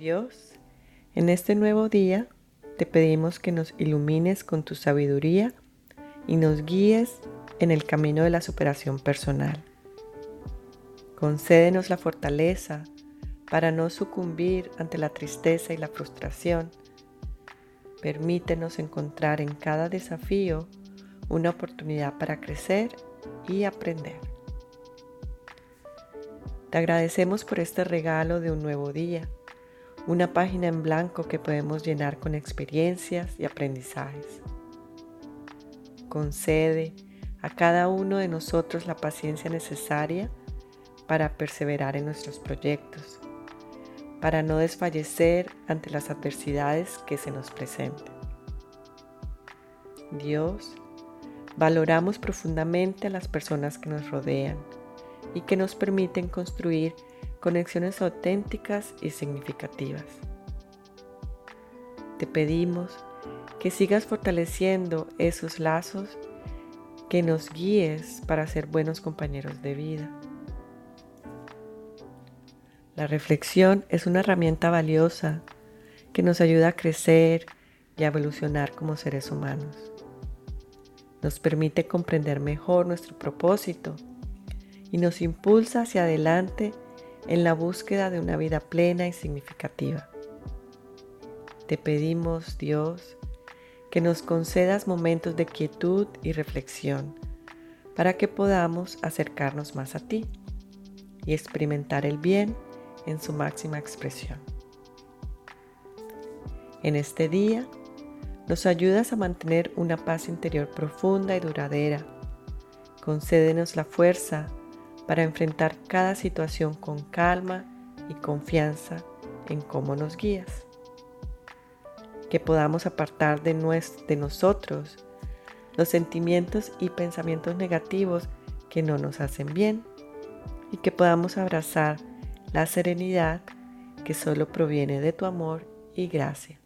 Dios, en este nuevo día te pedimos que nos ilumines con tu sabiduría y nos guíes en el camino de la superación personal. Concédenos la fortaleza para no sucumbir ante la tristeza y la frustración. Permítenos encontrar en cada desafío una oportunidad para crecer y aprender. Te agradecemos por este regalo de un nuevo día, una página en blanco que podemos llenar con experiencias y aprendizajes. Concede a cada uno de nosotros la paciencia necesaria para perseverar en nuestros proyectos, para no desfallecer ante las adversidades que se nos presenten. Dios, valoramos profundamente a las personas que nos rodean y que nos permiten construir conexiones auténticas y significativas. Te pedimos que sigas fortaleciendo esos lazos, que nos guíes para ser buenos compañeros de vida la reflexión es una herramienta valiosa que nos ayuda a crecer y a evolucionar como seres humanos. Nos permite comprender mejor nuestro propósito y nos impulsa hacia adelante en la búsqueda de una vida plena y significativa. Te pedimos, Dios, que nos concedas momentos de quietud y reflexión para que podamos acercarnos más a ti y experimentar el bien en su máxima expresión. En este día, nos ayudas a mantener una paz interior profunda y duradera. Concédenos la fuerza para enfrentar cada situación con calma y confianza en cómo nos guías. Que podamos apartar de, de nosotros los sentimientos y pensamientos negativos que no nos hacen bien y que podamos abrazar la serenidad que solo proviene de tu amor y gracia.